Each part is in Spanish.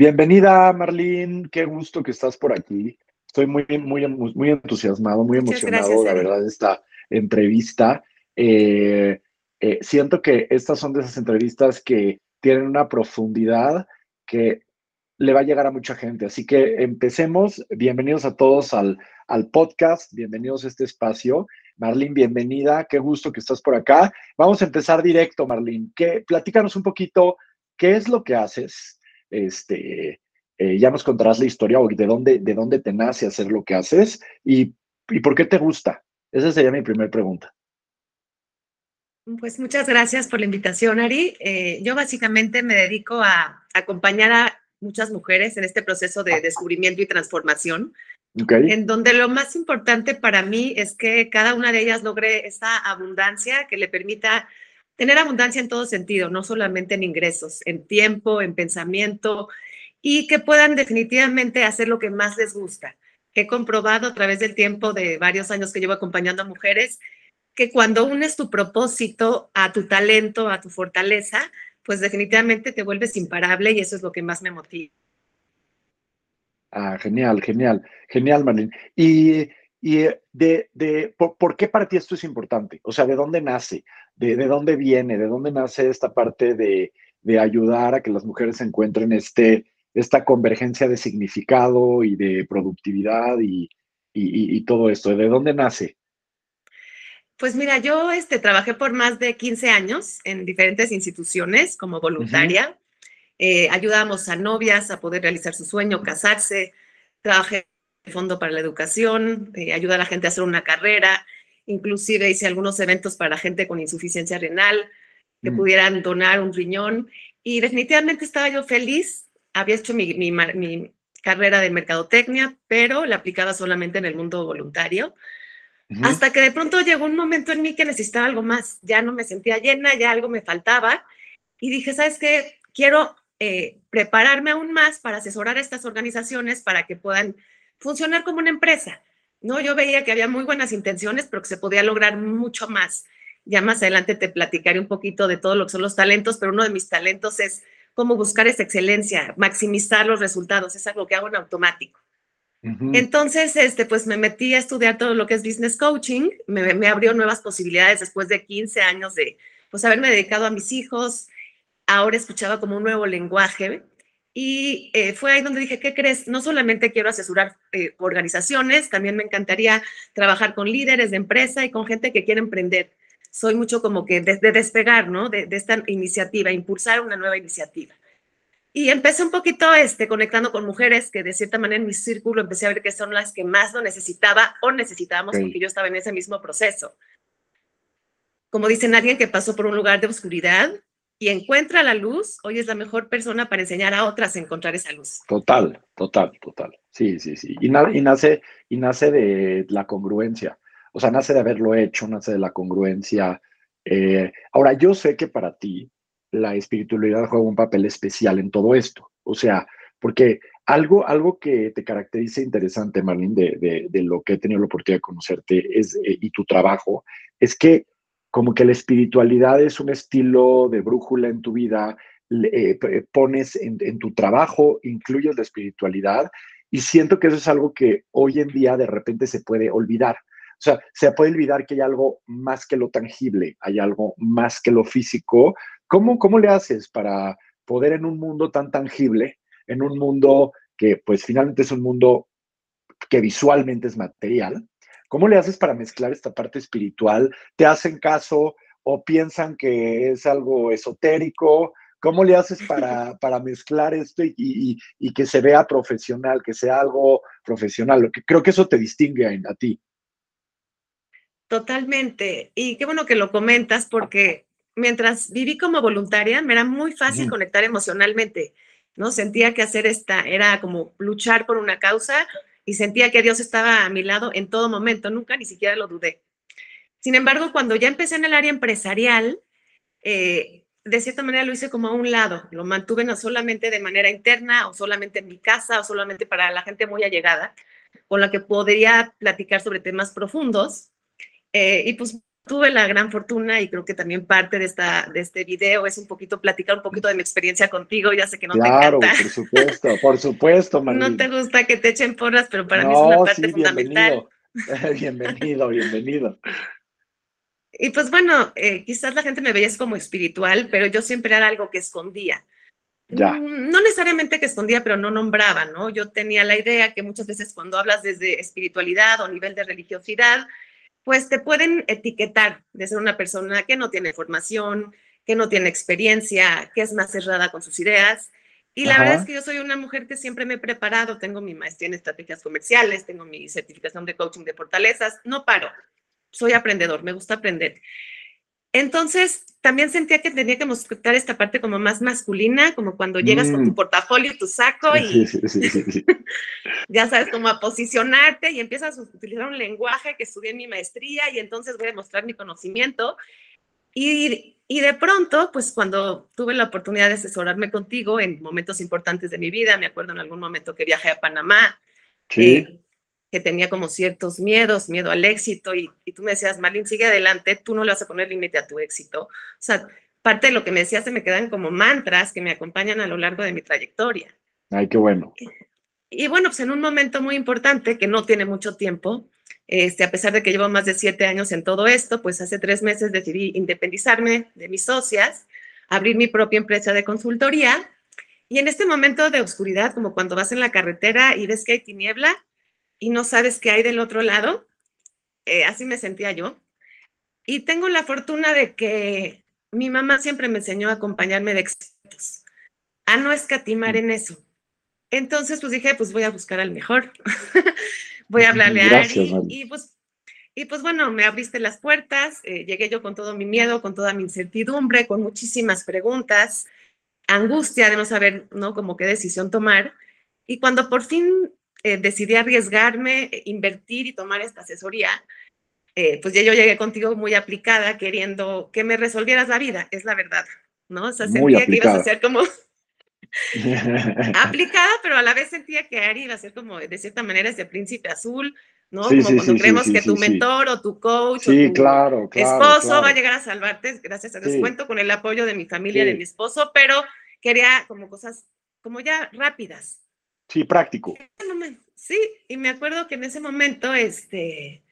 Bienvenida, Marlene. Qué gusto que estás por aquí. Estoy muy, muy, muy entusiasmado, muy emocionado, la verdad, de esta entrevista. Eh, eh, siento que estas son de esas entrevistas que tienen una profundidad que le va a llegar a mucha gente. Así que empecemos. Bienvenidos a todos al, al podcast, bienvenidos a este espacio. Marlene, bienvenida, qué gusto que estás por acá. Vamos a empezar directo, Marlene. ¿Qué, platícanos un poquito qué es lo que haces. Este, eh, ya nos contarás la historia o de dónde, de dónde te nace hacer lo que haces y, y por qué te gusta. Esa sería mi primera pregunta. Pues muchas gracias por la invitación, Ari. Eh, yo básicamente me dedico a acompañar a muchas mujeres en este proceso de descubrimiento y transformación, en donde lo más importante para mí es que cada una de ellas logre esa abundancia que le permita tener abundancia en todo sentido, no solamente en ingresos, en tiempo, en pensamiento, y que puedan definitivamente hacer lo que más les gusta. He comprobado a través del tiempo de varios años que llevo acompañando a mujeres que cuando unes tu propósito a tu talento, a tu fortaleza, pues definitivamente te vuelves imparable y eso es lo que más me motiva. Ah, genial, genial, genial, Marlene. Y, y de, de por, qué para ti esto es importante? O sea, ¿de dónde nace? ¿De, de dónde viene? ¿De dónde nace esta parte de, de ayudar a que las mujeres encuentren este, esta convergencia de significado y de productividad y, y, y todo esto? ¿De dónde nace? Pues mira, yo este, trabajé por más de 15 años en diferentes instituciones como voluntaria. Eh, ayudábamos a novias a poder realizar su sueño, casarse. Trabajé Fondo para la Educación, eh, ayudar a la gente a hacer una carrera. Inclusive hice algunos eventos para gente con insuficiencia renal que mm. pudieran donar un riñón. Y definitivamente estaba yo feliz. Había hecho mi, mi, mi carrera de mercadotecnia, pero la aplicaba solamente en el mundo voluntario. Hasta que de pronto llegó un momento en mí que necesitaba algo más, ya no me sentía llena, ya algo me faltaba y dije, ¿sabes qué? Quiero eh, prepararme aún más para asesorar a estas organizaciones para que puedan funcionar como una empresa. No, yo veía que había muy buenas intenciones, pero que se podía lograr mucho más. Ya más adelante te platicaré un poquito de todo lo que son los talentos, pero uno de mis talentos es cómo buscar esa excelencia, maximizar los resultados, es algo que hago en automático. Entonces, este, pues me metí a estudiar todo lo que es business coaching, me, abrió nuevas posibilidades después de 15 años de, pues, haberme dedicado a mis hijos, ahora escuchaba como un nuevo lenguaje y eh, fue ahí donde dije, ¿qué crees? No solamente quiero asesorar eh, organizaciones, también me encantaría trabajar con líderes de empresa y con gente que quiere emprender. Soy mucho como que de, despegar, ¿no? de esta iniciativa, impulsar una nueva iniciativa. Y empecé un poquito este, conectando con mujeres que de cierta manera en mi círculo empecé a ver que son las que más lo necesitaba o necesitábamos porque yo estaba en ese mismo proceso. Como dicen, alguien que pasó por un lugar de oscuridad y encuentra la luz, hoy es la mejor persona para enseñar a otras a encontrar esa luz. Total, total, total. Sí, sí, sí. Y, y, nace, y nace de la congruencia. O sea, nace de haberlo hecho, nace de la congruencia. Eh, ahora, yo sé que para ti, la espiritualidad juega un papel especial en todo esto. O sea, porque algo, algo que te caracteriza interesante, Marlene, de, de, lo que he tenido la oportunidad de conocerte es, eh, y tu trabajo, es que como que la espiritualidad es un estilo de brújula en tu vida, eh, pones en, en, tu trabajo, incluyes la espiritualidad y siento que eso es algo que hoy en día de repente se puede olvidar. O sea, se puede olvidar que hay algo más que lo tangible, hay algo más que lo físico, ¿Cómo, ¿Cómo le haces para poder en un mundo tan tangible, en un mundo que pues finalmente es un mundo que visualmente es material, ¿cómo le haces para mezclar esta parte espiritual? ¿Te hacen caso o piensan que es algo esotérico? ¿Cómo le haces para, para mezclar esto y, y, y, que se vea profesional, que sea algo profesional? Creo que eso te distingue a, a ti. Totalmente. Y qué bueno que lo comentas porque mientras viví como voluntaria, me era muy fácil conectar emocionalmente, ¿no? Sentía que hacer esta era como luchar por una causa y sentía que Dios estaba a mi lado en todo momento, nunca ni siquiera lo dudé. Sin embargo, cuando ya empecé en el área empresarial, eh, de cierta manera lo hice como a un lado, lo mantuve no solamente de manera interna o solamente en mi casa o solamente para la gente muy allegada, con la que podría platicar sobre temas profundos. Eh, y pues tuve la gran fortuna y creo que también parte de, esta, de este video es un poquito platicar un poquito de mi experiencia contigo. Ya sé que no te encanta. Claro, por supuesto, por supuesto, No te gusta que te echen porras, pero para mí es una parte fundamental. Bienvenido, bienvenido. Y pues bueno, eh, quizás la gente me veía como espiritual, pero yo siempre era algo que escondía. Ya. Mm, no necesariamente que escondía, pero no nombraba, ¿no? Yo tenía la idea que muchas veces cuando hablas desde espiritualidad o nivel de religiosidad, pues te pueden etiquetar de ser una persona que no tiene formación, que no tiene experiencia, que es más cerrada con sus ideas. Y la verdad es que yo soy una mujer que siempre me he preparado, tengo mi maestría en estrategias comerciales, tengo mi certificación de coaching de fortalezas, no paro, soy aprendedor, me gusta aprender. Entonces, también sentía que tenía que mostrar esta parte como más masculina, como cuando llegas con tu mm. portafolio, tu saco y ya sabes, como a posicionarte y empiezas a utilizar un lenguaje que estudié en mi maestría y entonces voy a mostrar mi conocimiento. Y, y de pronto, pues cuando tuve la oportunidad de asesorarme contigo en momentos importantes de mi vida, me acuerdo en algún momento que viajé a Panamá, sí. Eh, que tenía como ciertos miedos, miedo al éxito, y, tú me decías, Marlene, sigue adelante, tú no le vas a poner límite a tu éxito. O sea, parte de lo que me decías se me quedan como mantras que me acompañan a lo largo de mi trayectoria. Ay, qué bueno. Y, bueno, pues en un momento muy importante, que no tiene mucho tiempo, este, a pesar de que llevo más de siete años en todo esto, pues hace tres meses decidí independizarme de mis socias, abrir mi propia empresa de consultoría, y en este momento de oscuridad, como cuando vas en la carretera y ves que hay tiniebla, y no sabes qué hay del otro lado. Eh, así me sentía yo. Y tengo la fortuna de que mi mamá siempre me enseñó a acompañarme de expertos, a no escatimar en eso. Entonces, pues dije, pues voy a buscar al mejor. voy a hablarle a Ari. Y pues, y pues bueno, me abriste las puertas, eh, llegué yo con todo mi miedo, con toda mi incertidumbre, con muchísimas preguntas, angustia de no saber, ¿no? Como qué decisión tomar. Y cuando por fin eh, decidí arriesgarme, eh, invertir y tomar esta asesoría, eh, pues ya yo llegué contigo muy aplicada, queriendo que me resolvieras la vida, es la verdad, ¿no? O sea, sentía que ibas a ser como aplicada, pero a la vez sentía que Ari iba a ser como, de cierta manera, ese príncipe azul, ¿no? como cuando creemos que tu mentor o tu coach o tu claro, esposo va a llegar a salvarte, gracias a Dios. Cuento con el apoyo de mi familia, de mi esposo, pero quería como cosas como ya rápidas, Sí, práctico. Sí, y me acuerdo que en ese momento, este,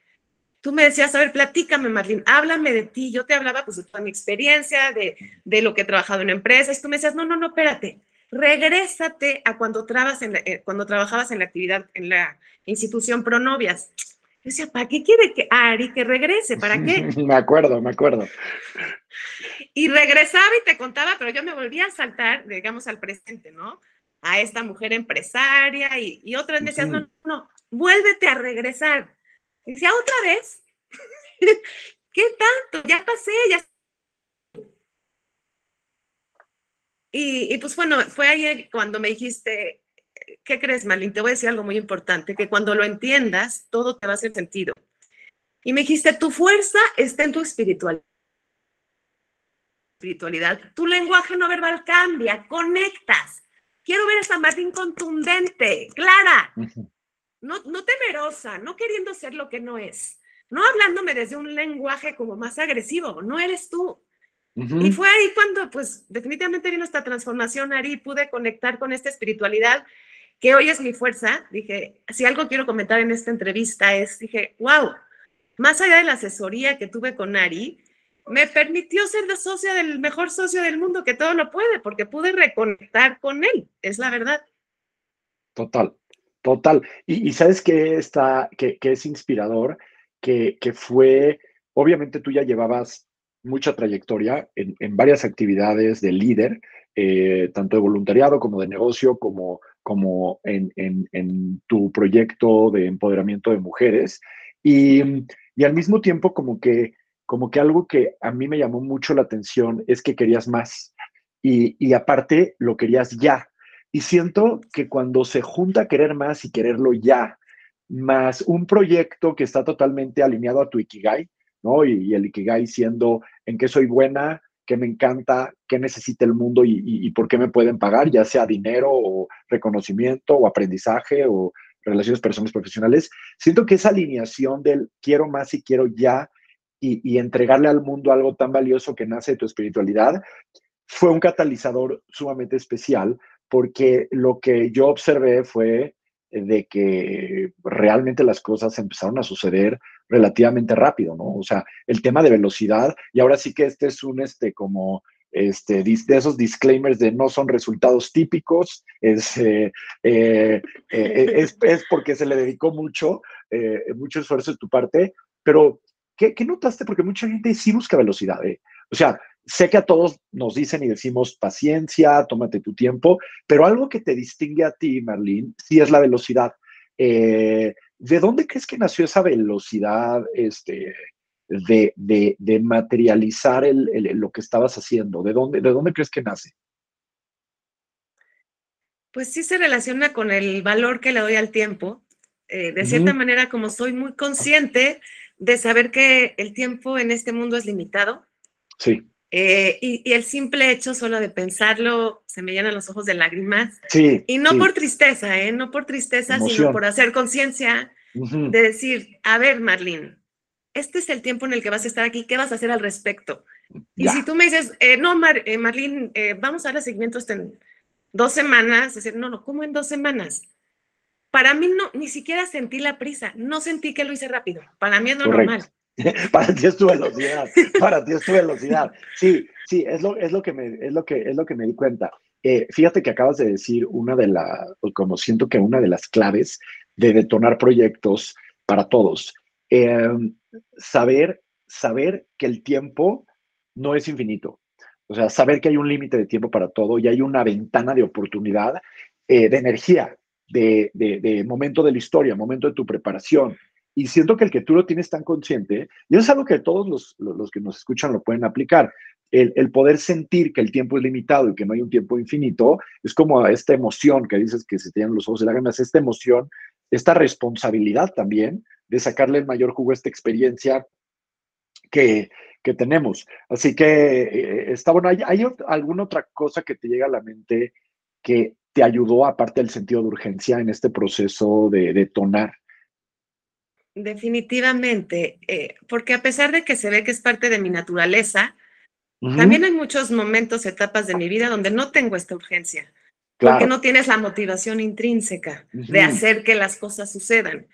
tú me decías, a ver, platícame, Marlene, háblame de ti. Yo te hablaba pues de toda mi experiencia, de, de lo que he trabajado en empresas. Tú me decías, no, no, no, espérate, regrésate a cuando, trabas en eh, cuando trabajabas en la actividad, en la institución Pronovias. Yo decía, ¿para qué quiere que Ari que regrese? ¿Para qué? me acuerdo, me acuerdo. Y regresaba y te contaba, pero yo me volvía a saltar, digamos, al presente, ¿no? A esta mujer empresaria y, otras me decían, no, no, vuélvete a regresar. Y decía, otra vez, ¿qué tanto? Ya pasé, ya. Y, y, pues bueno, fue ahí cuando me dijiste, ¿qué crees, Malin? Te voy a decir algo muy importante, que cuando lo entiendas, todo te va a hacer sentido. Y me dijiste, tu fuerza está en tu espiritualidad. Espiritualidad. Tu lenguaje no verbal cambia, conectas Quiero ver a San Martín contundente, clara, no, no temerosa, no queriendo ser lo que no es, no hablándome desde un lenguaje como más agresivo, no eres tú. Y fue ahí cuando, pues, definitivamente vino esta transformación, Ari, pude conectar con esta espiritualidad que hoy es mi fuerza. Dije, si algo quiero comentar en esta entrevista es, dije, wow, más allá de la asesoría que tuve con Ari, me permitió ser la socia del mejor socio del mundo que todo lo puede, porque pude reconectar con él, es la verdad. Total, total. Y, sabes que está, que, es inspirador, que, fue, obviamente tú ya llevabas mucha trayectoria en, varias actividades de líder, eh, tanto de voluntariado como de negocio, como, como en, en, tu proyecto de empoderamiento de mujeres. Y, y al mismo tiempo como que como que algo que a mí me llamó mucho la atención es que querías más y, aparte lo querías ya. Y siento que cuando se junta querer más y quererlo ya, más un proyecto que está totalmente alineado a tu Ikigai, ¿no? Y, el Ikigai siendo en qué soy buena, qué me encanta, qué necesita el mundo y, y, por qué me pueden pagar, ya sea dinero o reconocimiento o aprendizaje o relaciones personales profesionales. Siento que esa alineación del quiero más y quiero ya y, entregarle al mundo algo tan valioso que nace de tu espiritualidad, fue un catalizador sumamente especial porque lo que yo observé fue de que realmente las cosas empezaron a suceder relativamente rápido, ¿no? O sea, el tema de velocidad, y ahora sí que este es un, este, como, este, de esos disclaimers de no son resultados típicos, es, eh, eh, eh, es, es, porque se le dedicó mucho, mucho esfuerzo de tu parte, pero ¿qué, ¿qué, notaste? Porque mucha gente sí busca velocidad, O sea, sé que a todos nos dicen y decimos paciencia, tómate tu tiempo, pero algo que te distingue a ti, Marlene, sí es la velocidad. ¿De dónde crees que nació esa velocidad, este, de, materializar lo que estabas haciendo? ¿De dónde, ¿De dónde crees que nace? Pues sí se relaciona con el valor que le doy al tiempo. Eh, de cierta manera, como soy muy consciente de saber que el tiempo en este mundo es limitado. Sí. Eh, y, el simple hecho solo de pensarlo se me llenan los ojos de lágrimas. Sí. Y no por tristeza, ¿eh? No por tristeza, sino por hacer conciencia de decir, a ver, Marlene, este es el tiempo en el que vas a estar aquí, ¿qué vas a hacer al respecto? Y si tú me dices, eh, no, Mar, eh, Marlene, eh, vamos a darle seguimiento en dos semanas, decir, no, no, ¿cómo en dos semanas? Para mí no, ni siquiera sentí la prisa, no sentí que lo hice rápido, para mí es lo normal. para ti es tu velocidad, para ti es tu velocidad. Sí, sí, es lo, es lo, que, me, es lo, que, es lo que me di cuenta. fíjate que acabas de decir una de las, como siento que una de las claves de detonar proyectos para todos. Em, saber, saber que el tiempo no es infinito. O sea, saber que hay un límite de tiempo para todo y hay una ventana de oportunidad, eh, de energía, de, de, momento de la historia, momento de tu preparación. Y siento que el que tú lo tienes tan consciente, y eso es algo que todos los, los que nos escuchan lo pueden aplicar, el, el, poder sentir que el tiempo es limitado y que no hay un tiempo infinito, es como esta emoción que dices que se te los ojos de lágrimas, esta emoción, esta responsabilidad también de sacarle el mayor jugo a esta experiencia que, tenemos. Así que eh, está bueno. ¿Hay, alguna otra cosa que te llega a la mente que te ayudó, aparte del sentido de urgencia, en este proceso de detonar? Definitivamente, eh, porque a pesar de que se ve que es parte de mi naturaleza, también hay muchos momentos, etapas de mi vida donde no tengo esta urgencia, porque no tienes la motivación intrínseca de hacer que las cosas sucedan.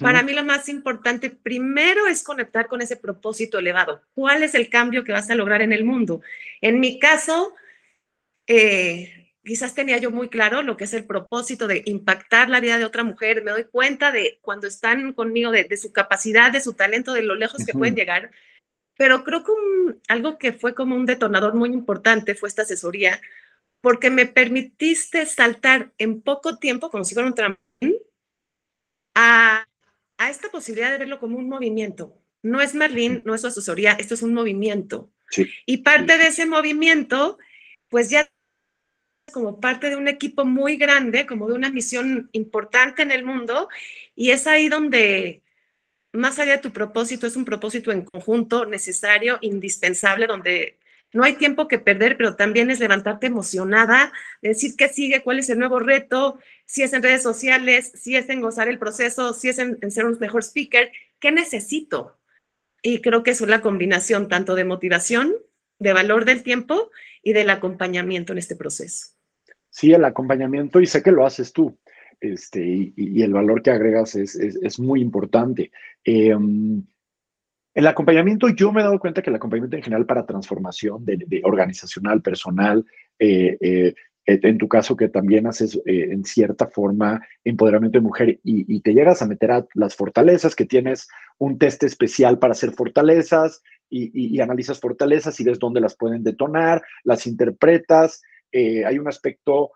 Para mí lo más importante primero es conectar con ese propósito elevado. ¿Cuál es el cambio que vas a lograr en el mundo? En mi caso, eh, quizás tenía yo muy claro lo que es el propósito de impactar la vida de otra mujer. Me doy cuenta de cuando están conmigo, de, su capacidad, de su talento, de lo lejos que pueden llegar. Pero creo que algo que fue como un detonador muy importante fue esta asesoría, porque me permitiste saltar en poco tiempo, como si fuera un trampolín, a a esta posibilidad de verlo como un movimiento. No es Marlene, no es su asesoría, esto es un movimiento. Y parte de ese movimiento, pues ya como parte de un equipo muy grande, como de una misión importante en el mundo, y es ahí donde, más allá de tu propósito, es un propósito en conjunto necesario, indispensable, donde no hay tiempo que perder, pero también es levantarte emocionada, decir qué sigue, cuál es el nuevo reto, si es en redes sociales, si es en gozar el proceso, si es en, ser un mejor speaker, ¿qué necesito? Y creo que es una combinación tanto de motivación, de valor del tiempo y del acompañamiento en este proceso. Sí, el acompañamiento, y sé que lo haces tú, este, y, el valor que agregas es, muy importante. Em, el acompañamiento, yo me he dado cuenta que el acompañamiento en general para transformación de, organizacional, personal, eh, eh, en tu caso que también haces eh, en cierta forma empoderamiento de mujer y, te llegas a meter a las fortalezas, que tienes un test especial para hacer fortalezas y, analizas fortalezas y ves dónde las pueden detonar, las interpretas. hay un aspecto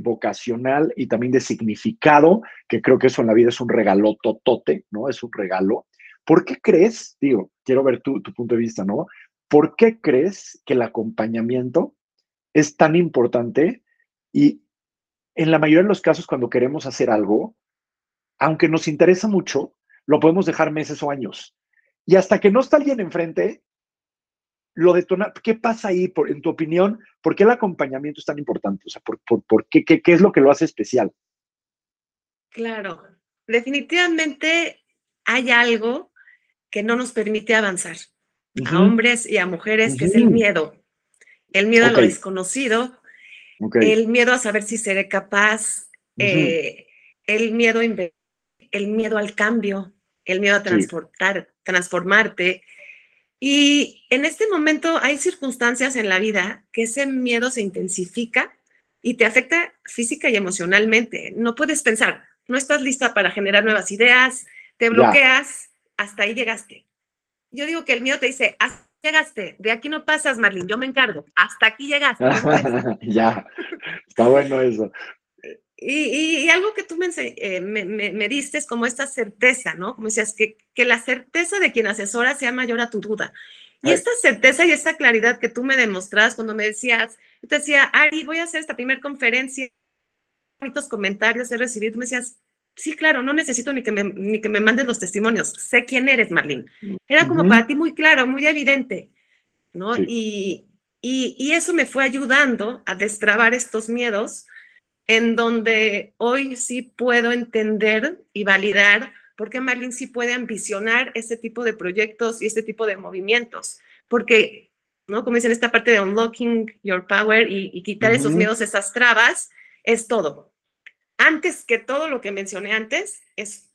vocacional y también de significado, que creo que eso en la vida es un regalo totote, ¿no? Es un regalo ¿Por qué crees, digo, quiero ver tu, punto de vista, ¿no? ¿Por qué crees que el acompañamiento es tan importante y en la mayoría de los casos cuando queremos hacer algo, aunque nos interesa mucho, lo podemos dejar meses o años. Y hasta que no está alguien enfrente, lo detona. ¿Qué pasa ahí, por, en tu opinión? ¿Por qué el acompañamiento es tan importante? O sea, ¿por, por, qué, qué, qué es lo que lo hace especial? Claro, definitivamente hay algo que no nos permite avanzar, a hombres y a mujeres, que es el miedo. El miedo a lo desconocido, el miedo a saber si seré capaz, eh, el, miedo el miedo al cambio, el miedo a transportar, transformarte. Y en este momento hay circunstancias en la vida que ese miedo se intensifica y te afecta física y emocionalmente. No puedes pensar, no estás lista para generar nuevas ideas, te bloqueas, hasta ahí llegaste. Yo digo que el miedo te dice, hasta llegaste, de aquí no pasas, Marlene, yo me encargo, hasta aquí llegaste. ya, está bueno eso. Y, algo que tú eh, me, me, diste es como esta certeza, ¿no? Como decías, que, que la certeza de quien asesora sea mayor a tu duda. Y esta certeza y esta claridad que tú me demostras cuando me decías, yo te decía, Ari, voy a hacer esta primera conferencia, bonitos comentarios he recibido, tú me decías, sí, claro, no necesito ni que me, ni que me mandes los testimonios, sé quién eres, Marlene. Era como para ti muy claro, muy evidente, ¿no? Y, y, y, eso me fue ayudando a destrabar estos miedos en donde hoy sí puedo entender y validar por qué Marlene sí puede ambicionar este tipo de proyectos y este tipo de movimientos. Porque, ¿no? Como dicen, esta parte de unlocking your power y, quitar esos miedos, esas trabas, es todo. Antes que todo lo que mencioné antes, es,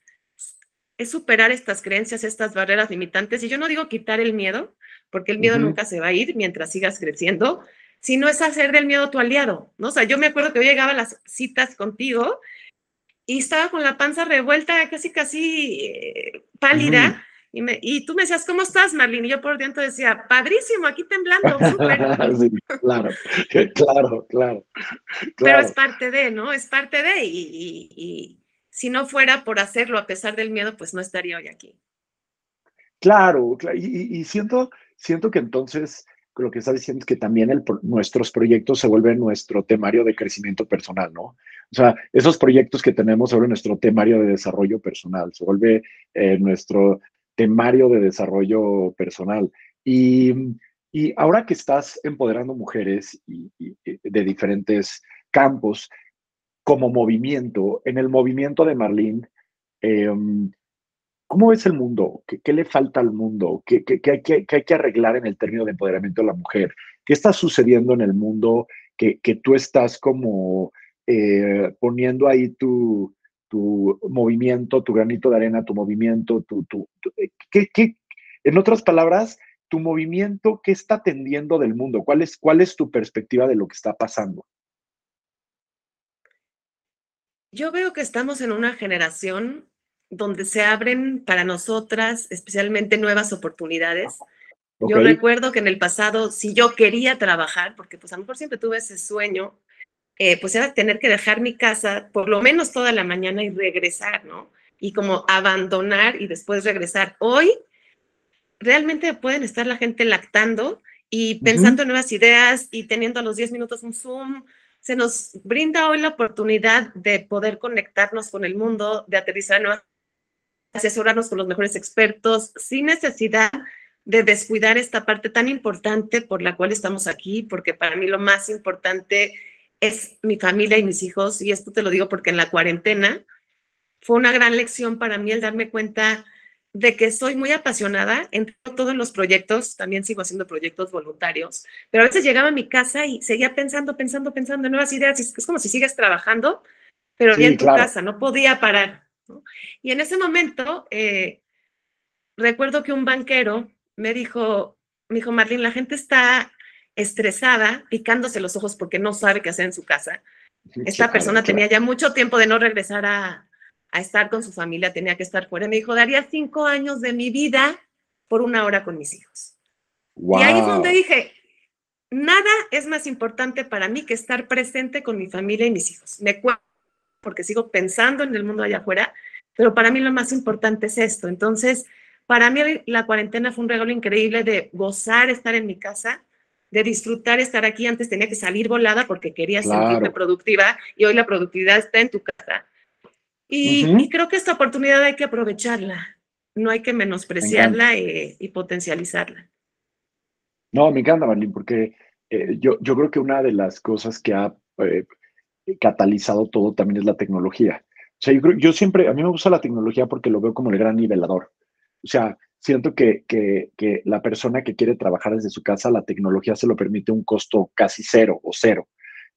es superar estas creencias, estas barreras limitantes. Y yo no digo quitar el miedo, porque el miedo nunca se va a ir mientras sigas creciendo, si no es hacer del miedo tu aliado, ¿no? O sea, yo me acuerdo que yo llegaba a las citas contigo y estaba con la panza revuelta, casi, casi eh, pálida. Y, me, y, tú me decías, ¿cómo estás, Marlene? Y yo por dentro decía, padrísimo, aquí temblando, súper. claro, claro, claro, Pero es parte de, ¿no? Es parte de, y, y, si no fuera por hacerlo a pesar del miedo, pues no estaría hoy aquí. Claro, y, siento, siento que entonces lo que está diciendo es que también nuestros proyectos se vuelven nuestro temario de crecimiento personal, ¿no? O sea, esos proyectos que tenemos sobre nuestro temario de desarrollo personal, se vuelve eh, nuestro temario de desarrollo personal. Y, ahora que estás empoderando mujeres de diferentes campos como movimiento, en el movimiento de Marlene, em, ¿Cómo ves el mundo? ¿Qué, le falta al mundo? ¿Qué, hay que, arreglar en el término de empoderamiento de la mujer? ¿Qué está sucediendo en el mundo que, tú estás como eh, poniendo ahí tu, movimiento, tu granito de arena, tu movimiento, tu, eh, en otras palabras, tu movimiento, ¿qué está tendiendo del mundo? ¿Cuál es, ¿Cuál es tu perspectiva de lo que está pasando? Yo veo que estamos en una generación donde se abren para nosotras especialmente nuevas oportunidades. Yo recuerdo que en el pasado, si yo quería trabajar, porque pues a lo mejor siempre tuve ese sueño, eh, pues era tener que dejar mi casa por lo menos toda la mañana y regresar, ¿no? Y como abandonar y después regresar. Hoy realmente pueden estar la gente lactando y pensando en nuevas ideas y teniendo a los 10 minutos un Zoom. Se nos brinda hoy la oportunidad de poder conectarnos con el mundo, de aterrizar nuevas asesorarnos con los mejores expertos sin necesidad de descuidar esta parte tan importante por la cual estamos aquí, porque para mí lo más importante es mi familia y mis hijos, y esto te lo digo porque en la cuarentena fue una gran lección para mí el darme cuenta de que soy muy apasionada en todos los proyectos, también sigo haciendo proyectos voluntarios, pero a veces llegaba a mi casa y seguía pensando, pensando, pensando en nuevas ideas, es como si sigues trabajando, pero ya en tu casa, no podía parar. Y en ese momento, eh, recuerdo que un banquero me dijo, me dijo, Marlene, la gente está estresada, picándose los ojos porque no sabe qué hacer en su casa. Esta persona tenía ya mucho tiempo de no regresar a, a, estar con su familia, tenía que estar fuera. Me dijo, daría cinco años de mi vida por una hora con mis hijos. Y ahí es donde dije, nada es más importante para mí que estar presente con mi familia y mis hijos. Me porque sigo pensando en el mundo allá afuera, pero para mí lo más importante es esto. Entonces, para mí la cuarentena fue un regalo increíble de gozar estar en mi casa, de disfrutar estar aquí. Antes tenía que salir volada porque quería sentirme productiva y hoy la productividad está en tu casa. Y, creo que esta oportunidad hay que aprovecharla, no hay que menospreciarla eh, y, potencializarla. No, me encanta, Marlene, porque eh, yo, yo creo que una de las cosas que ha eh, catalizado todo también es la tecnología. O sea, yo, yo siempre, a mí me gusta la tecnología porque lo veo como el gran nivelador. O sea, siento que, que, que, la persona que quiere trabajar desde su casa, la tecnología se lo permite un costo casi cero o cero.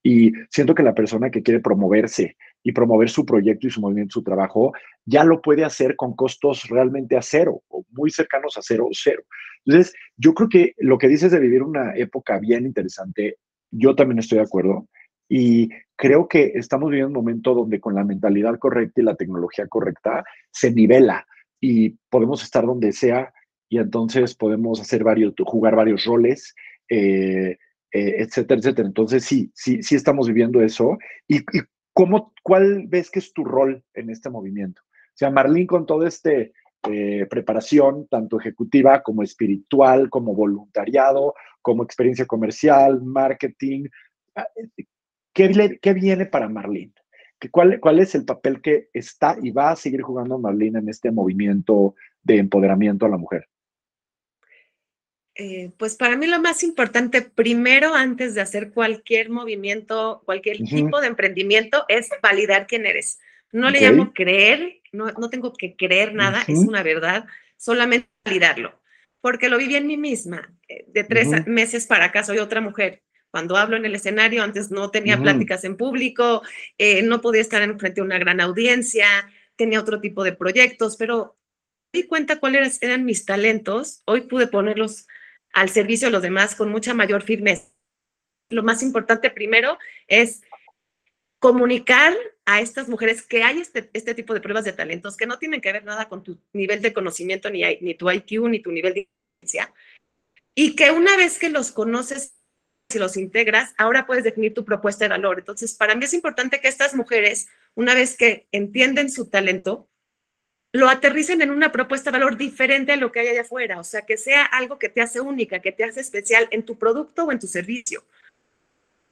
Y siento que la persona que quiere promoverse y promover su proyecto y su movimiento, su trabajo, ya lo puede hacer con costos realmente a cero o muy cercanos a cero o cero. Entonces, yo creo que lo que dices de vivir una época bien interesante, yo también estoy de acuerdo. Y creo que estamos viviendo un momento donde con la mentalidad correcta y la tecnología correcta se nivela y podemos estar donde sea y entonces podemos hacer varios, jugar varios roles. Eh, eh, etcétera, etcétera. Entonces, sí, sí, sí estamos viviendo eso. ¿Y, cómo, cuál ves que es tu rol en este movimiento? O sea, Marlene, con toda esta eh, preparación, tanto ejecutiva como espiritual, como voluntariado, como experiencia comercial, marketing, ¿qué, qué viene para Marlene? ¿Cuál, ¿Cuál es el papel que está y va a seguir jugando Marlene en este movimiento de empoderamiento a la mujer? Eh, pues para mí lo más importante, primero, antes de hacer cualquier movimiento, cualquier tipo de emprendimiento, es validar quién eres. No le llamo creer, no, no, tengo que creer nada, es una verdad, solamente validarlo. Porque lo viví en mí misma. Eh, de tres meses para acá soy otra mujer. Cuando hablo en el escenario, antes no tenía pláticas en público, eh, no podía estar en frente a una gran audiencia, tenía otro tipo de proyectos, pero me di cuenta cuáles eran mis talentos. Hoy pude ponerlos al servicio de los demás con mucha mayor firmeza. Lo más importante primero es comunicar a estas mujeres que hay este, este, tipo de pruebas de talentos que no tienen que ver nada con tu nivel de conocimiento, ni, ni tu IQ, ni tu nivel de inteligencia, y que una vez que los conoces y los integras, ahora puedes definir tu propuesta de valor. Entonces, para mí es importante que estas mujeres, una vez que entienden su talento, lo aterricen en una propuesta de valor diferente a lo que hay allá afuera, o sea, que sea algo que te hace única, que te hace especial en tu producto o en tu servicio.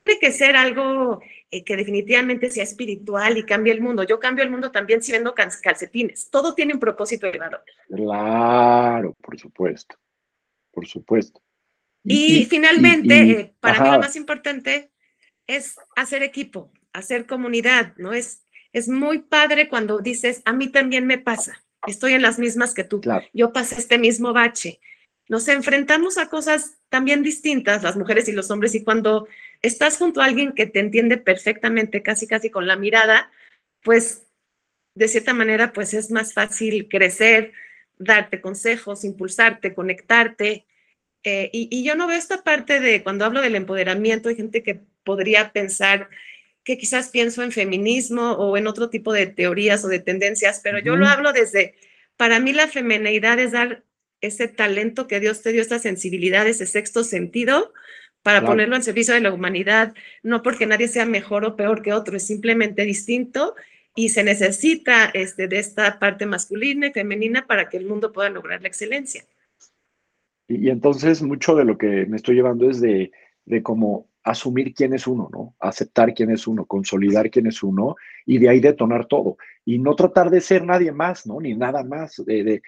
Tiene que ser algo eh, que definitivamente sea espiritual y cambie el mundo. Yo cambio el mundo también si vendo calcetines. Todo tiene un propósito de valor. Claro, por supuesto, por supuesto. Y, finalmente, eh, para mí lo más importante es hacer equipo, hacer comunidad, ¿no? Es es muy padre cuando dices, a mí también me pasa, estoy en las mismas que tú, yo pasé este mismo bache. Nos enfrentamos a cosas también distintas, las mujeres y los hombres, y cuando estás junto a alguien que te entiende perfectamente, casi, casi con la mirada, pues de cierta manera, pues es más fácil crecer, darte consejos, impulsarte, conectarte. Eh, y, y, yo no veo esta parte de cuando hablo del empoderamiento, hay gente que podría pensar que quizás pienso en feminismo o en otro tipo de teorías o de tendencias, pero yo lo hablo desde, para mí la femeneidad es dar ese talento que Dios te dio, esta sensibilidad, ese sexto sentido, para ponerlo en servicio de la humanidad, no porque nadie sea mejor o peor que otro, es simplemente distinto y se necesita este, de esta parte masculina y femenina para que el mundo pueda lograr la excelencia. Y, entonces mucho de lo que me estoy llevando es de, de cómo asumir quién es uno, ¿no? Aceptar quién es uno, consolidar quién es uno y de ahí detonar todo. Y no tratar de ser nadie más, ¿no? Ni nada más. De,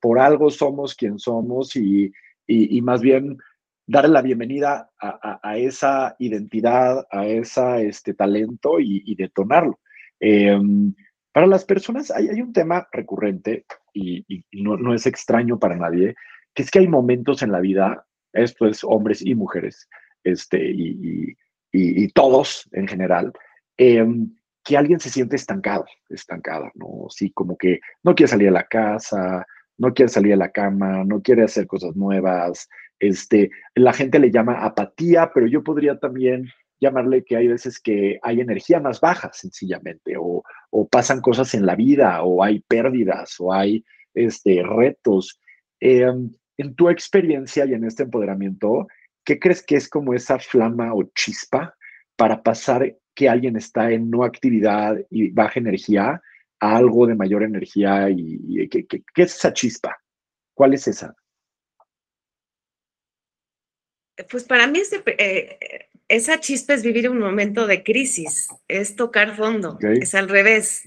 por algo somos quien somos y, y, más bien darle la bienvenida a, esa identidad, a ese este, talento y, detonarlo. Em, para las personas hay, hay, un tema recurrente y, no, no es extraño para nadie, que es que hay momentos en la vida, esto es hombres y mujeres, este, y, y, todos en general, em, que alguien se siente estancado, estancada, ¿no? Sí, como que no quiere salir de la casa, no quiere salir de la cama, no quiere hacer cosas nuevas, este, la gente le llama apatía, pero yo podría también llamarle que hay veces que hay energía más baja, sencillamente, o, o pasan cosas en la vida, o hay pérdidas, o hay este, retos. Em, en tu experiencia y en este empoderamiento, ¿qué crees que es como esa flama o chispa para pasar que alguien está en no actividad y baja energía a algo de mayor energía? y, ¿qué, es esa chispa? ¿Cuál es esa? Pues para mí eh, esa chispa es vivir un momento de crisis, es tocar fondo, es al revés.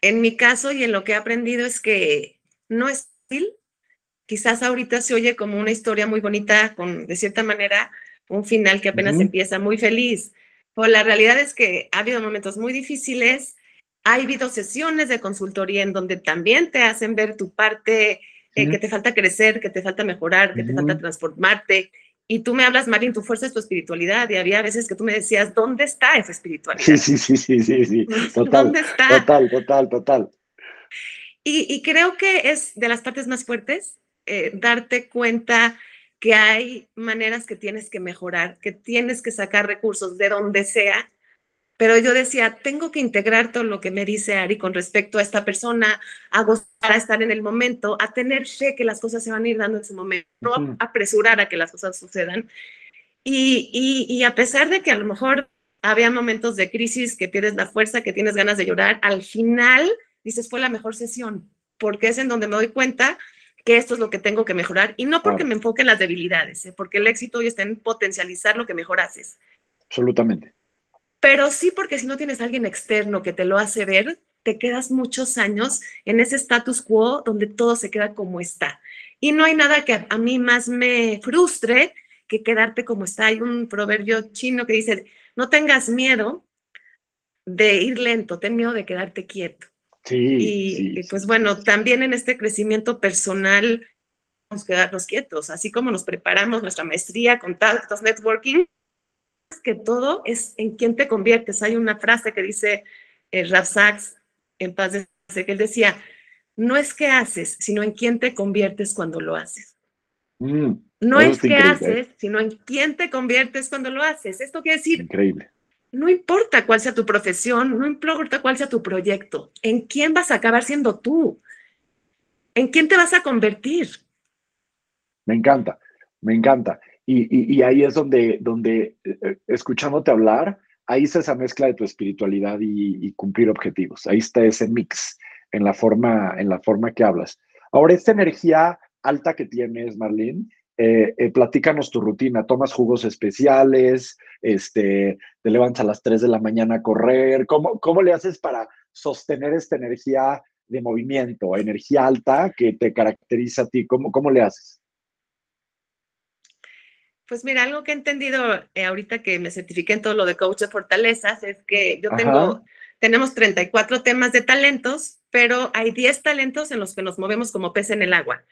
En mi caso y en lo que he aprendido es que no es fácil, quizás ahorita se oye como una historia muy bonita, con de cierta manera un final que apenas empieza muy feliz. Pero la realidad es que ha habido momentos muy difíciles, ha habido sesiones de consultoría en donde también te hacen ver tu parte eh, que te falta crecer, que te falta mejorar, que te falta transformarte. Y tú me hablas, Marín, tu fuerza es tu espiritualidad. Y había veces que tú me decías, ¿dónde está esa espiritualidad? Sí, sí, sí, sí, sí, sí. Total, ¿Dónde está? Total, total, total. Y, creo que es de las partes más fuertes eh, darte cuenta que hay maneras que tienes que mejorar, que tienes que sacar recursos de donde sea pero yo decía, tengo que integrar todo lo que me dice Ari con respecto a esta persona, a gozar, a estar en el momento, a tener fe que las cosas se van a ir dando en su momento, no apresurar a que las cosas sucedan. Y, y, y, a pesar de que a lo mejor había momentos de crisis, que pierdes la fuerza, que tienes ganas de llorar, al final dices, fue la mejor sesión, porque es en donde me doy cuenta que esto es lo que tengo que mejorar. Y no porque me enfoque en las debilidades, ¿eh? porque el éxito hoy está en potencializar lo que mejor haces. Absolutamente pero sí porque si no tienes a alguien externo que te lo hace ver, te quedas muchos años en ese status quo donde todo se queda como está. Y no hay nada que a mí más me frustre que quedarte como está. Hay un proverbio chino que dice, no tengas miedo de ir lento, ten miedo de quedarte quieto. Sí, y, pues bueno, también en este crecimiento personal, vamos a quedarnos quietos, así como nos preparamos nuestra maestría, contactos, networking, que todo es en quién te conviertes. Hay una frase que dice eh, Raf Sachs, en paz de que él decía, no es qué haces, sino en quién te conviertes cuando lo haces. Mm, no es qué haces, sino en quién te conviertes cuando lo haces. Esto quiere decir, increíble. No importa cuál sea tu profesión, no importa cuál sea tu proyecto, en quién vas a acabar siendo tú, en quién te vas a convertir. Me encanta, me encanta. Y, ahí es donde, donde eh, escuchándote hablar, ahí está esa mezcla de tu espiritualidad y, cumplir objetivos. Ahí está ese mix en la forma, en la forma que hablas. Ahora, esta energía alta que tienes, Marlene, eh, eh, platícanos tu rutina. ¿Tomas jugos especiales? Este, ¿Te levantas a las 3 de la mañana a correr? ¿Cómo, cómo le haces para sostener esta energía de movimiento, energía alta que te caracteriza a ti? ¿Cómo, cómo le haces? Pues mira, algo que he entendido eh, ahorita que me certifiqué en todo lo de coach de fortalezas es que yo tengo, tenemos 34 temas de talentos, pero hay 10 talentos en los que nos movemos como pez en el agua.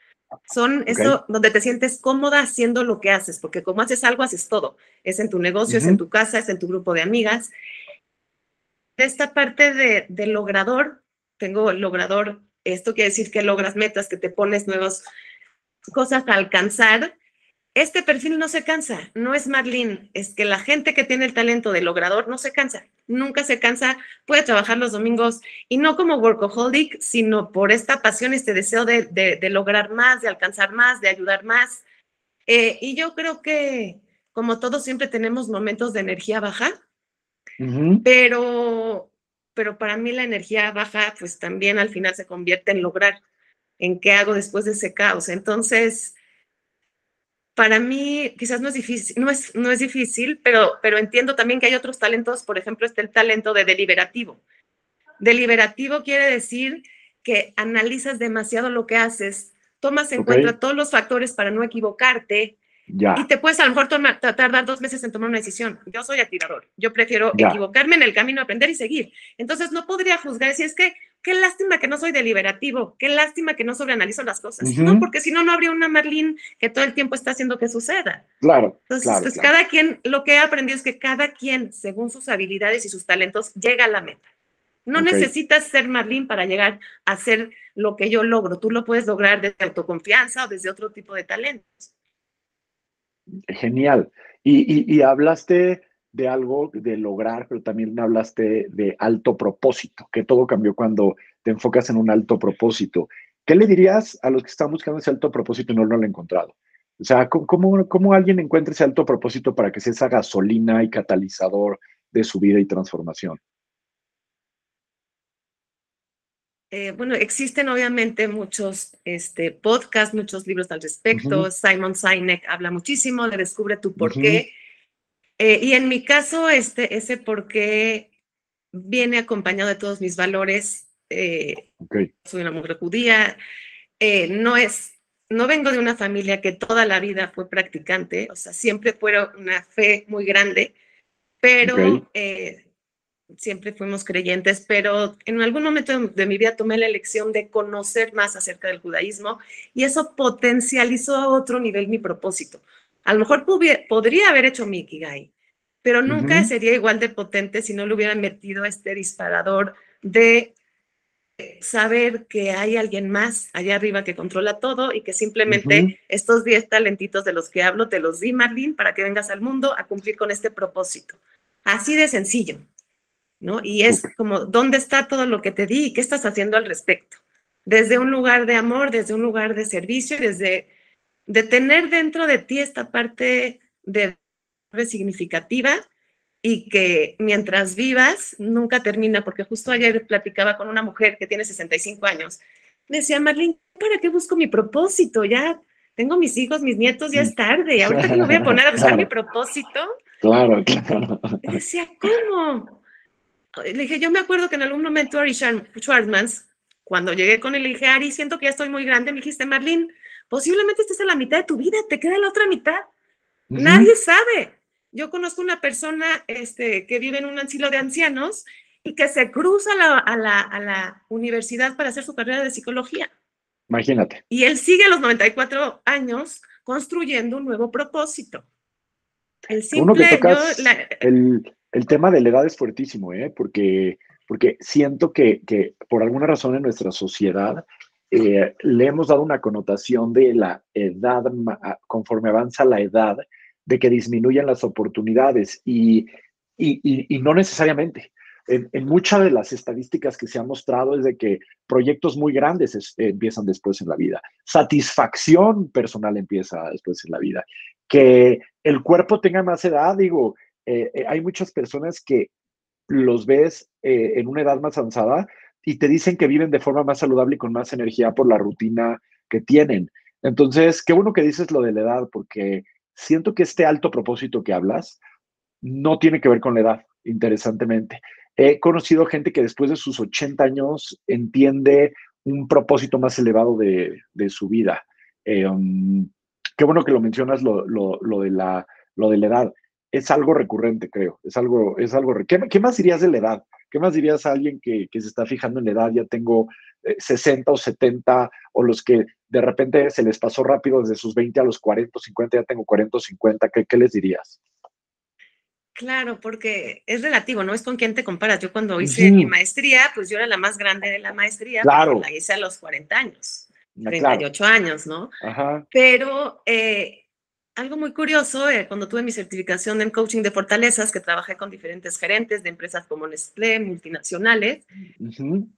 Son eso donde te sientes cómoda haciendo lo que haces, porque como haces algo, haces todo. Es en tu negocio, es en tu casa, es en tu grupo de amigas. Esta parte de, de logrador, tengo logrador, esto quiere decir que logras metas, que te pones nuevas cosas a alcanzar este perfil no se cansa, no es Marlene, es que la gente que tiene el talento de logrador no se cansa, nunca se cansa, puede trabajar los domingos y no como workaholic, sino por esta pasión, este deseo de, lograr más, de alcanzar más, de ayudar más. Eh, y yo creo que como todos siempre tenemos momentos de energía baja, pero, pero para mí la energía baja pues también al final se convierte en lograr, en qué hago después de ese caos. Entonces para mí quizás no es difícil, no es, no es difícil, pero, pero entiendo también que hay otros talentos, por ejemplo, está el talento de deliberativo. Deliberativo quiere decir que analizas demasiado lo que haces, tomas en cuenta todos los factores para no equivocarte, y te puedes a lo mejor tardar dos meses en tomar una decisión. Yo soy atirador. Yo prefiero equivocarme en el camino, aprender y seguir. Entonces no podría juzgar si es que qué lástima que no soy deliberativo, qué lástima que no sobreanalizo las cosas. No, porque si no, no habría una Marlene que todo el tiempo está haciendo que suceda. Claro. Entonces, pues cada quien, lo que he aprendido es que cada quien, según sus habilidades y sus talentos, llega a la meta. No necesitas ser Marlene para llegar a hacer lo que yo logro. Tú lo puedes lograr desde autoconfianza o desde otro tipo de talentos. Genial. Y, hablaste de algo de lograr, pero también hablaste de alto propósito, que todo cambió cuando te enfocas en un alto propósito. ¿Qué le dirías a los que están buscando ese alto propósito y no lo han encontrado? O sea, ¿cómo, cómo alguien encuentra ese alto propósito para que sea esa gasolina y catalizador de su vida y transformación? Eh, bueno, existen obviamente muchos este, podcasts, muchos libros al respecto. Simon Sinek habla muchísimo de Descubre tu por qué. Eh, y en mi caso, este, ese por qué viene acompañado de todos mis valores. Eh, soy una mujer judía. no es, no vengo de una familia que toda la vida fue practicante, o sea, siempre fue una fe muy grande, pero siempre fuimos creyentes, pero en algún momento de mi vida tomé la elección de conocer más acerca del judaísmo y eso potencializó a otro nivel mi propósito. A lo mejor podría haber hecho mi Ikigai, pero nunca sería igual de potente si no le hubiera metido este disparador de saber que hay alguien más allá arriba que controla todo y que simplemente estos 10 talentitos de los que hablo te los di, Marlene, para que vengas al mundo a cumplir con este propósito. Así de sencillo. ¿no? Y es como, ¿dónde está todo lo que te di y qué estás haciendo al respecto? Desde un lugar de amor, desde un lugar de servicio, desde de tener dentro de ti esta parte de significativa y que mientras vivas nunca termina, porque justo ayer platicaba con una mujer que tiene 65 años. Me decía, Marlene, ¿para qué busco mi propósito? Ya tengo mis hijos, mis nietos, ya es tarde, ahorita me voy a poner a buscar mi propósito. Claro, claro. decía, ¿cómo? le dije, yo me acuerdo que en algún momento Ari Schwartzmans, cuando llegué con él, le dije, Ari, siento que ya estoy muy grande, me dijiste, Marlene, posiblemente estés en la mitad de tu vida, te queda la otra mitad. Nadie sabe. Yo conozco una persona este, que vive en un asilo de ancianos y que se cruza a la, a la universidad para hacer su carrera de psicología. Imagínate. Y él sigue a los 94 años construyendo un nuevo propósito. El simple, el, el tema de la edad es fuertísimo, ¿eh? porque, porque siento que, que por alguna razón en nuestra sociedad eh, le hemos dado una connotación de la edad, conforme avanza la edad, de que disminuyen las oportunidades y, y, y, no necesariamente. En, muchas de las estadísticas que se han mostrado es de que proyectos muy grandes empiezan después en la vida. Satisfacción personal empieza después en la vida. Que el cuerpo tenga más edad, digo, eh, eh, hay muchas personas que los ves eh, en una edad más avanzada y te dicen que viven de forma más saludable y con más energía por la rutina que tienen. Entonces, qué bueno que dices lo de la edad, porque siento que este alto propósito que hablas no tiene que ver con la edad, interesantemente. He conocido gente que después de sus 80 años entiende un propósito más elevado de, su vida. Um, qué bueno que lo mencionas, lo, de la, lo de la edad es algo recurrente, creo. Es algo, es algo. ¿Qué, ¿Qué, más dirías de la edad? ¿Qué más dirías a alguien que, que se está fijando en la edad? Ya tengo 60 eh, o 70, o los que de repente se les pasó rápido desde sus 20 a los 40 o 50, ya tengo 40 o 50, ¿qué, qué les dirías? Claro, porque es relativo, ¿no? Es con quién te comparas. Yo cuando hice mi maestría, pues yo era la más grande de la maestría, claro. la hice a los 40 años, 38 ah, años, ¿no? Ajá. Pero eh, algo muy curioso, eh, cuando tuve mi certificación en coaching de fortalezas, que trabajé con diferentes gerentes de empresas como Nestlé, multinacionales,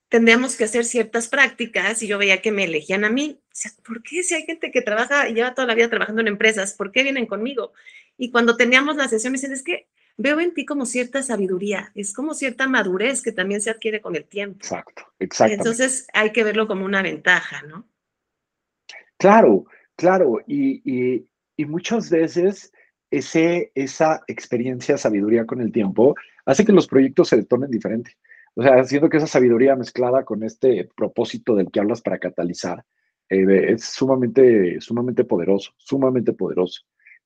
tendríamos que hacer ciertas prácticas y yo veía que me elegían a mí. ¿Por qué si hay gente que trabaja y lleva toda la vida trabajando en empresas, por qué vienen conmigo? Y cuando teníamos la sesión me dicen, es que veo en ti como cierta sabiduría, es como cierta madurez que también se adquiere con el tiempo. Exacto, exacto. Entonces hay que verlo como una ventaja, ¿no? Claro, claro. y y muchas veces ese, esa experiencia, sabiduría con el tiempo, hace que los proyectos se tornen diferentes. O sea, siento que esa sabiduría mezclada con este propósito del que hablas para catalizar, eh, es sumamente, sumamente poderoso, sumamente poderoso,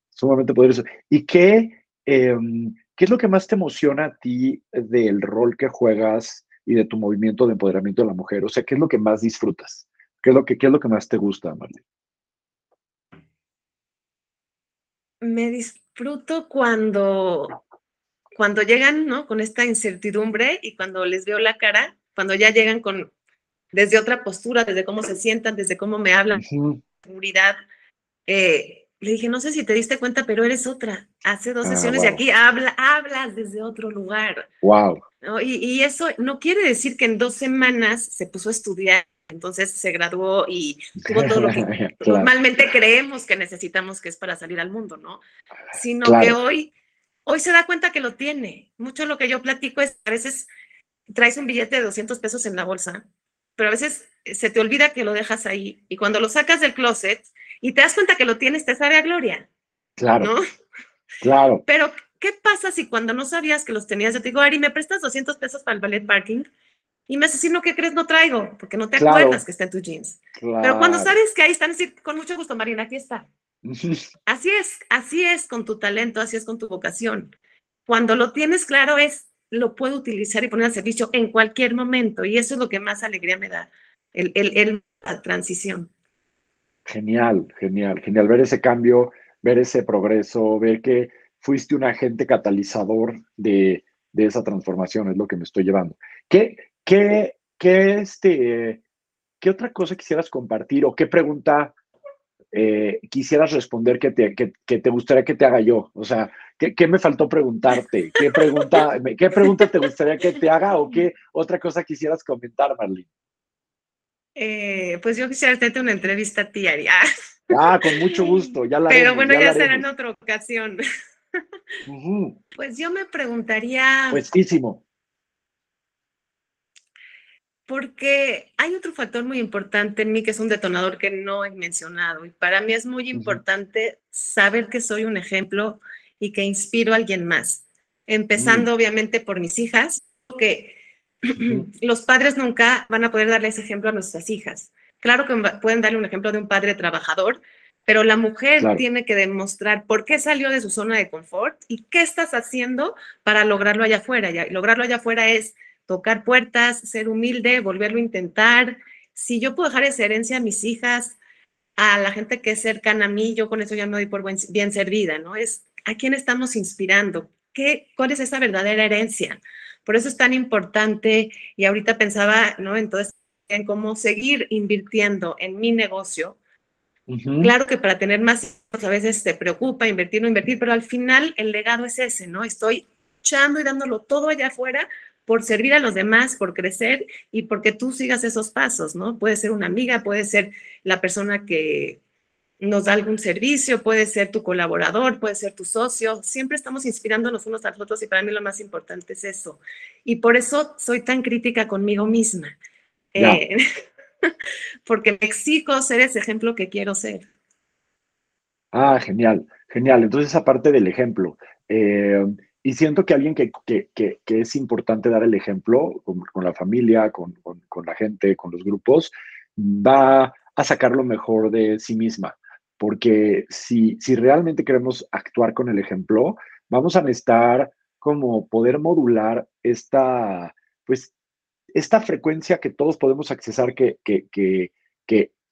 sumamente poderoso. ¿Y qué, em, qué es lo que más te emociona a ti del rol que juegas y de tu movimiento de empoderamiento de la mujer? O sea, ¿qué es lo que más disfrutas? ¿Qué es lo que, qué es lo que más te gusta, Marlene? Me disfruto cuando, cuando llegan, ¿no? Con esta incertidumbre y cuando les veo la cara, cuando ya llegan con, desde otra postura, desde cómo se sientan, desde cómo me hablan, seguridad. Eh, le dije, no sé si te diste cuenta, pero eres otra. Hace dos ah, sesiones de aquí habla, hablas desde otro lugar. Wow. Y, y, eso no quiere decir que en dos semanas se puso a estudiar entonces se graduó y tuvo todo lo que normalmente creemos que necesitamos que es para salir al mundo, ¿no? Sino que hoy, hoy se da cuenta que lo tiene. Mucho lo que yo platico es, a veces traes un billete de 200 pesos en la bolsa, pero a veces se te olvida que lo dejas ahí y cuando lo sacas del closet y te das cuenta que lo tienes, te sabe a gloria. Claro. ¿no? Claro. Pero, ¿qué pasa si cuando no sabías que los tenías, yo te digo, Ari, ¿me prestas 200 pesos para el ballet parking? Y me asesino, ¿qué crees? No traigo, porque no te acuerdas que está en tus jeans. Pero cuando sabes que ahí están, así, con mucho gusto, Marina, aquí está. así es, así es con tu talento, así es con tu vocación. Cuando lo tienes claro es, lo puedo utilizar y poner al servicio en cualquier momento. Y eso es lo que más alegría me da, el, el, la transición. Genial, genial, genial. Ver ese cambio, ver ese progreso, ver que fuiste un agente catalizador de, de esa transformación, es lo que me estoy llevando. ¿Qué, qué, qué, este, qué otra cosa quisieras compartir o qué pregunta eh, quisieras responder que te, que, te gustaría que te haga yo? O sea, ¿qué, ¿qué, me faltó preguntarte? ¿Qué pregunta, ¿Qué pregunta te gustaría que te haga o qué otra cosa quisieras comentar, Marlene? Eh, pues yo quisiera hacerte una entrevista a ti, Ah, con mucho gusto, ya la Pero bueno, ya, será en otra ocasión. Pues yo me preguntaría. Puestísimo. Porque hay otro factor muy importante en mí que es un detonador que no he mencionado. Y para mí es muy importante saber que soy un ejemplo y que inspiro a alguien más. Empezando, mm. obviamente, por mis hijas, que los padres nunca van a poder darle ese ejemplo a nuestras hijas. Claro que pueden darle un ejemplo de un padre trabajador, pero la mujer tiene que demostrar por qué salió de su zona de confort y qué estás haciendo para lograrlo allá afuera. Y lograrlo allá afuera es tocar puertas, ser humilde, volverlo a intentar. Si yo puedo dejar esa herencia a mis hijas, a la gente que es cercana a mí, yo con eso ya me doy por bien servida, ¿no? Es a quién estamos inspirando, ¿Qué, cuál es esa verdadera herencia. Por eso es tan importante y ahorita pensaba, ¿no? Entonces, en cómo seguir invirtiendo en mi negocio. Claro que para tener más a veces te preocupa invertir o invertir, pero al final el legado es ese, ¿no? Estoy echando y dándolo todo allá afuera por servir a los demás, por crecer y porque tú sigas esos pasos, ¿no? Puede ser una amiga, puede ser la persona que nos da algún servicio, puede ser tu colaborador, puede ser tu socio, siempre estamos inspirándonos unos a los otros y para mí lo más importante es eso. Y por eso soy tan crítica conmigo misma, eh, porque me exijo ser ese ejemplo que quiero ser. Ah, genial, genial. Entonces, aparte del ejemplo, eh, y siento que alguien que, que, que, es importante dar el ejemplo con, la familia, con, con, la gente, con los grupos, va a sacar lo mejor de sí misma. Porque si, si realmente queremos actuar con el ejemplo, vamos a necesitar como poder modular esta, pues, esta frecuencia que todos podemos accesar, que, que,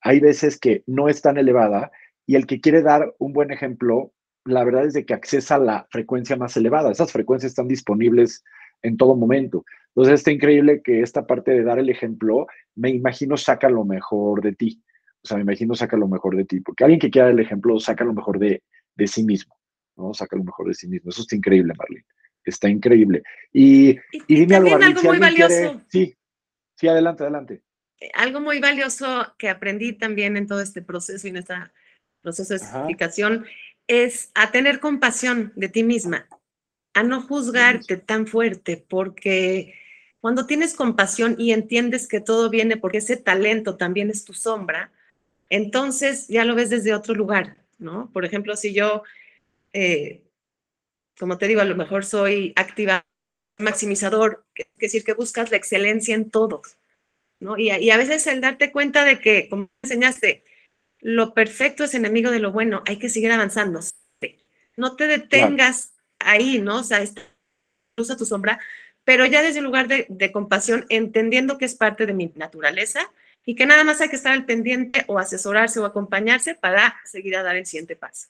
hay veces que no es tan elevada, y el que quiere dar un buen ejemplo, la verdad es de que accesa la frecuencia más elevada. Esas frecuencias están disponibles en todo momento. Entonces está increíble que esta parte de dar el ejemplo, me imagino, saca lo mejor de ti. O sea, me imagino saca lo mejor de ti, porque alguien que quiera el ejemplo saca lo mejor de, de sí mismo, ¿no? Saca lo mejor de sí mismo. Eso está increíble, Marlene. Está increíble. Y, y, dime algo, algo muy valioso. sí, sí, adelante, adelante. Eh, algo muy valioso que aprendí también en todo este proceso y en este proceso de explicación es a tener compasión de ti misma, a no juzgarte tan fuerte, porque cuando tienes compasión y entiendes que todo viene porque ese talento también es tu sombra, entonces ya lo ves desde otro lugar, ¿no? Por ejemplo, si yo, eh, como te digo, a lo mejor soy activa, maximizador, es decir, que buscas la excelencia en todo, ¿no? Y, y a veces el darte cuenta de que, como enseñaste, lo perfecto es enemigo de lo bueno, hay que seguir avanzando. No te detengas ahí, ¿no? O sea, usa tu sombra, pero ya desde el lugar de, de compasión, entendiendo que es parte de mi naturaleza y que nada más hay que estar al pendiente o asesorarse o acompañarse para seguir a dar el siguiente paso.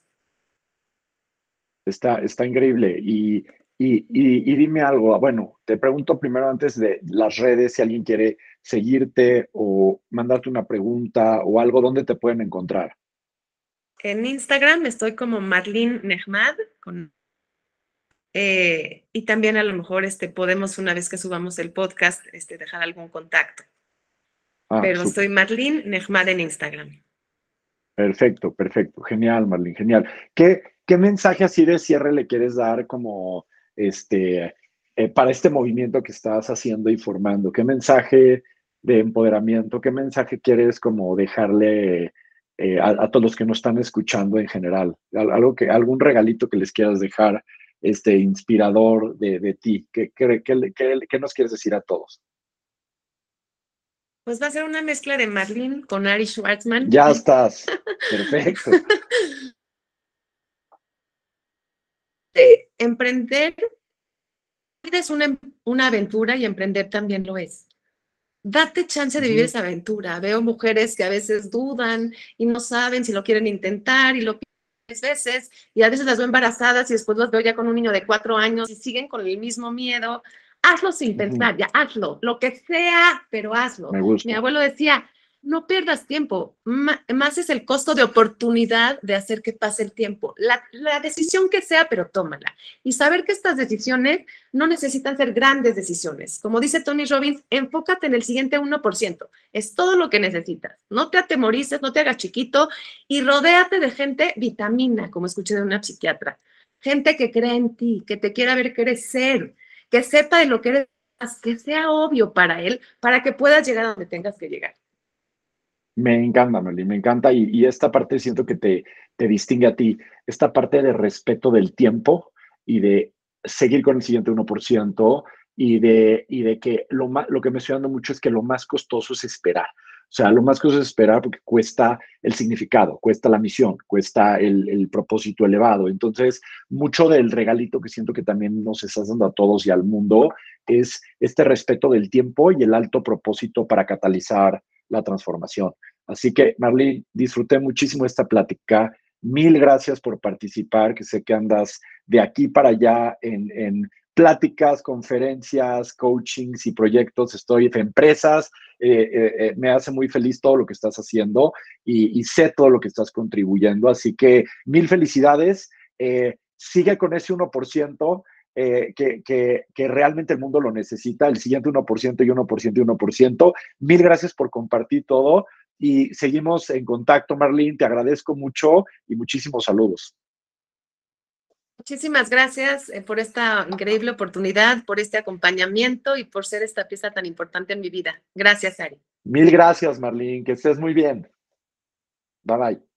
Está, está increíble. Y, y, y, dime algo, bueno, te pregunto primero antes de las redes, si alguien quiere seguirte o mandarte una pregunta o algo, ¿dónde te pueden encontrar? En Instagram estoy como Marlene Nehmad, con, eh, y también a lo mejor este, podemos, una vez que subamos el podcast, este, dejar algún contacto. Ah, Pero soy Marlene Nehmad en Instagram. Perfecto, perfecto. Genial, Marlene, genial. ¿Qué, ¿Qué mensaje así de cierre le quieres dar como este, eh, para este movimiento que estás haciendo y formando? ¿Qué mensaje de empoderamiento, qué mensaje quieres como dejarle eh, a, todos los que nos están escuchando en general? Algo que, algún regalito que les quieras dejar este, inspirador de, de ti. ¿Qué, qué, qué nos quieres decir a todos? Pues va a ser una mezcla de Marlene con Ari Schwartzman. Ya estás. Perfecto. De emprender es una, una aventura y emprender también lo es. Date chance de vivir esa aventura. Veo mujeres que a veces dudan y no saben si lo quieren intentar y lo veces y a veces las veo embarazadas y después las veo ya con un niño de cuatro años y siguen con el mismo miedo. Hazlo sin pensar, ya hazlo, lo que sea, pero hazlo. Mi abuelo decía, no pierdas tiempo, más es el costo de oportunidad de hacer que pase el tiempo. La, decisión que sea, pero tómala. Y saber que estas decisiones no necesitan ser grandes decisiones. Como dice Tony Robbins, enfócate en el siguiente 1%. Es todo lo que necesitas. No te atemorices, no te hagas chiquito y rodéate de gente vitamina, como escuché de una psiquiatra. Gente que cree en ti, que te quiera ver crecer, que sepa de lo que eres, que sea obvio para él, para que puedas llegar a donde tengas que llegar. Me encanta, Meli, me encanta. Y, esta parte siento que te, distingue a ti. Esta parte de respeto del tiempo y de seguir con el siguiente 1% y de, y de que lo, lo que me estoy dando mucho es que lo más costoso es esperar. O sea, lo más costoso es esperar porque cuesta el significado, cuesta la misión, cuesta el, el, propósito elevado. Entonces, mucho del regalito que siento que también nos estás dando a todos y al mundo es este respeto del tiempo y el alto propósito para catalizar la transformación. Así que, Marlene, disfruté muchísimo esta plática. Mil gracias por participar, que sé que andas de aquí para allá en, pláticas, conferencias, coachings y proyectos. Estoy en empresas. Eh, eh, eh, me hace muy feliz todo lo que estás haciendo y, sé todo lo que estás contribuyendo. Así que mil felicidades. sigue con ese 1%. Eh, que, que, realmente el mundo lo necesita, el siguiente 1% y 1% y 1%. Mil gracias por compartir todo y seguimos en contacto, Marlene. Te agradezco mucho y muchísimos saludos. Muchísimas gracias eh, por esta increíble oportunidad, por este acompañamiento y por ser esta pieza tan importante en mi vida. Gracias, Ari. Mil gracias, Marlene. Que estés muy bien. Bye bye.